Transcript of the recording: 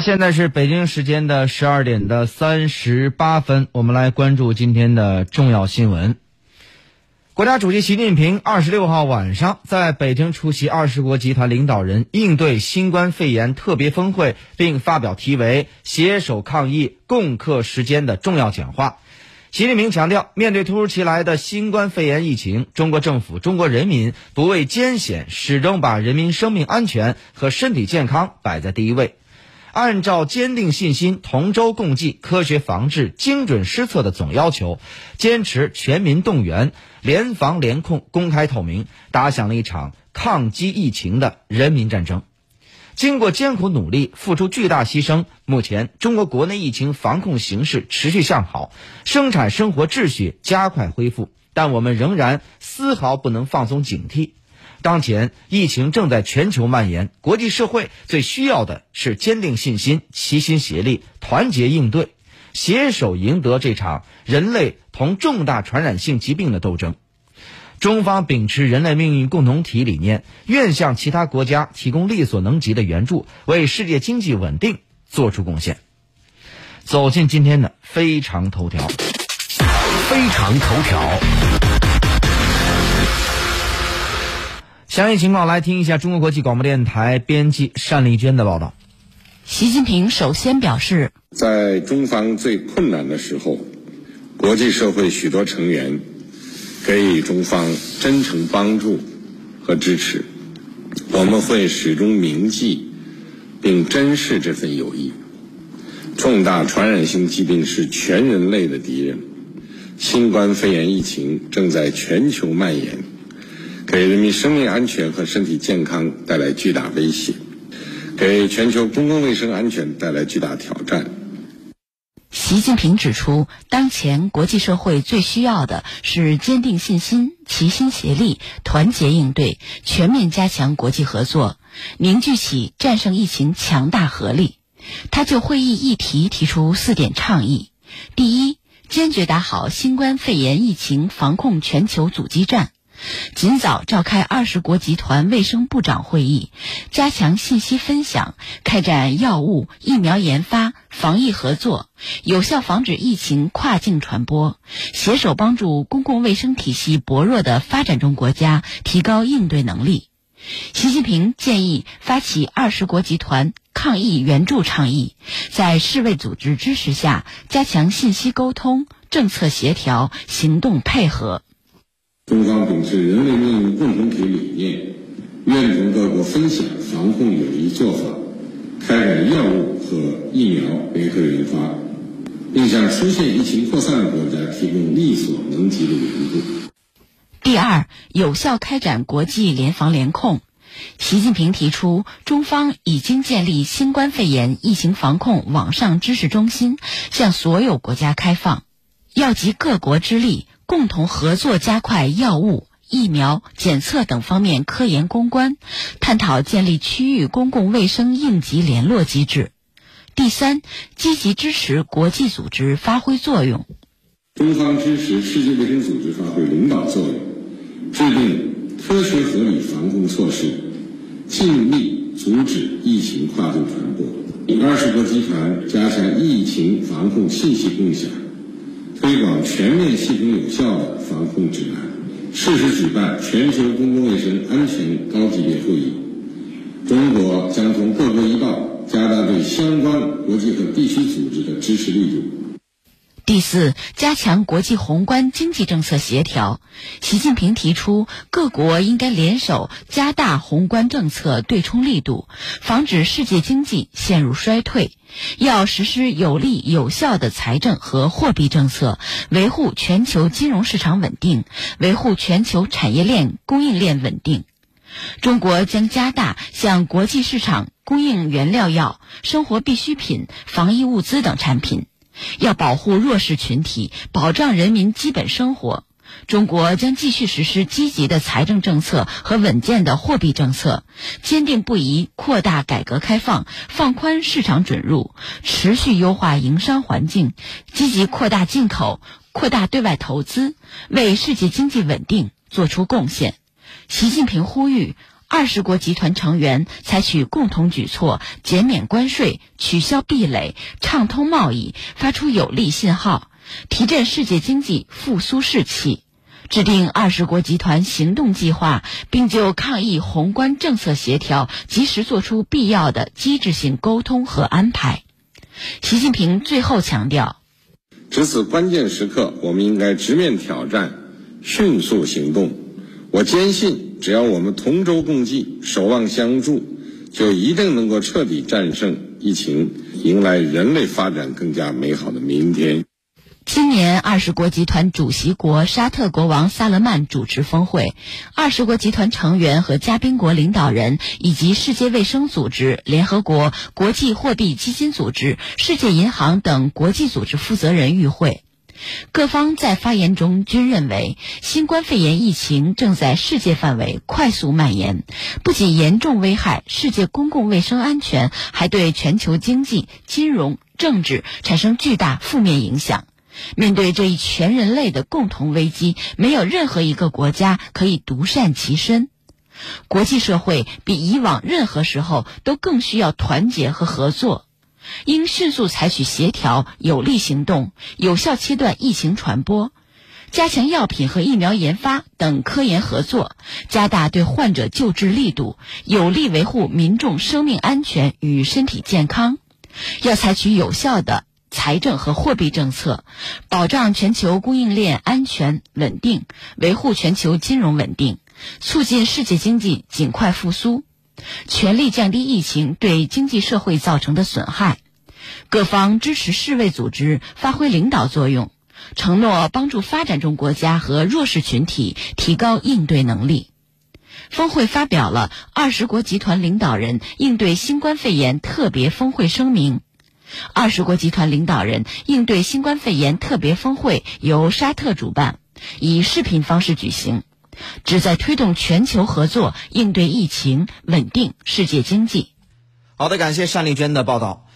现在是北京时间的十二点的三十八分，我们来关注今天的重要新闻。国家主席习近平二十六号晚上在北京出席二十国集团领导人应对新冠肺炎特别峰会，并发表题为“携手抗疫，共克时艰”的重要讲话。习近平强调，面对突如其来的新冠肺炎疫情，中国政府、中国人民不畏艰险，始终把人民生命安全和身体健康摆在第一位。按照坚定信心、同舟共济、科学防治、精准施策的总要求，坚持全民动员、联防联控、公开透明，打响了一场抗击疫情的人民战争。经过艰苦努力、付出巨大牺牲，目前中国国内疫情防控形势持续向好，生产生活秩序加快恢复。但我们仍然丝毫不能放松警惕。当前疫情正在全球蔓延，国际社会最需要的是坚定信心、齐心协力、团结应对，携手赢得这场人类同重大传染性疾病的斗争。中方秉持人类命运共同体理念，愿向其他国家提供力所能及的援助，为世界经济稳定做出贡献。走进今天的非常头条，非常头条。详细情况来听一下中国国际广播电台编辑单丽娟的报道。习近平首先表示，在中方最困难的时候，国际社会许多成员给予中方真诚帮助和支持，我们会始终铭记并珍视这份友谊。重大传染性疾病是全人类的敌人，新冠肺炎疫情正在全球蔓延。给人民生命安全和身体健康带来巨大威胁，给全球公共卫生安全带来巨大挑战。习近平指出，当前国际社会最需要的是坚定信心、齐心协力、团结应对，全面加强国际合作，凝聚起战胜疫情强大合力。他就会议议题提出四点倡议：第一，坚决打好新冠肺炎疫情防控全球阻击战。尽早召开二十国集团卫生部长会议，加强信息分享，开展药物、疫苗研发、防疫合作，有效防止疫情跨境传播，携手帮助公共卫生体系薄弱的发展中国家提高应对能力。习近平建议发起二十国集团抗疫援助倡议，在世卫组织支持下，加强信息沟通、政策协调、行动配合。中方秉持人类命运共同体理念，愿同各国分享防控有益做法，开展药物和疫苗联合研发，并向出现疫情扩散的国家提供力所能及的援助。第二，有效开展国际联防联控。习近平提出，中方已经建立新冠肺炎疫情防控网上知识中心，向所有国家开放，要集各国之力。共同合作，加快药物、疫苗、检测等方面科研攻关，探讨建立区域公共卫生应急联络机制。第三，积极支持国际组织发挥作用。中方支持世界卫生组织发挥领导作用，制定科学合理防控措施，尽力阻止疫情跨境传播。二十国集团加强疫情防控信息共享。推广全面、系统、有效的防控指南，适时举办全球公共卫生安全高级别会议。中国将同各国一道，加大对相关国际和地区组织的支持力度。第四，加强国际宏观经济政策协调。习近平提出，各国应该联手加大宏观政策对冲力度，防止世界经济陷入衰退。要实施有力有效的财政和货币政策，维护全球金融市场稳定，维护全球产业链供应链稳定。中国将加大向国际市场供应原料药、生活必需品、防疫物资等产品。要保护弱势群体，保障人民基本生活。中国将继续实施积极的财政政策和稳健的货币政策，坚定不移扩大改革开放，放宽市场准入，持续优化营商环境，积极扩大进口，扩大对外投资，为世界经济稳定作出贡献。习近平呼吁。二十国集团成员采取共同举措，减免关税、取消壁垒、畅通贸易，发出有力信号，提振世界经济复苏士气。制定二十国集团行动计划，并就抗疫宏观政策协调及时做出必要的机制性沟通和安排。习近平最后强调，值此关键时刻，我们应该直面挑战，迅速行动。我坚信，只要我们同舟共济、守望相助，就一定能够彻底战胜疫情，迎来人类发展更加美好的明天。今年二十国集团主席国沙特国王萨勒曼主持峰会，二十国集团成员和嘉宾国领导人以及世界卫生组织、联合国、国际货币基金组织、世界银行等国际组织负责人与会。各方在发言中均认为，新冠肺炎疫情正在世界范围快速蔓延，不仅严重危害世界公共卫生安全，还对全球经济、金融、政治产生巨大负面影响。面对这一全人类的共同危机，没有任何一个国家可以独善其身。国际社会比以往任何时候都更需要团结和合作，应迅速采取协调有力行动，有效切断疫情传播，加强药品和疫苗研发等科研合作，加大对患者救治力度，有力维护民众生命安全与身体健康。要采取有效的。财政和货币政策，保障全球供应链安全稳定，维护全球金融稳定，促进世界经济尽快复苏，全力降低疫情对经济社会造成的损害。各方支持世卫组织发挥领导作用，承诺帮助发展中国家和弱势群体提高应对能力。峰会发表了二十国集团领导人应对新冠肺炎特别峰会声明。二十国集团领导人应对新冠肺炎特别峰会由沙特主办，以视频方式举行，旨在推动全球合作应对疫情，稳定世界经济。好的，感谢单丽娟的报道。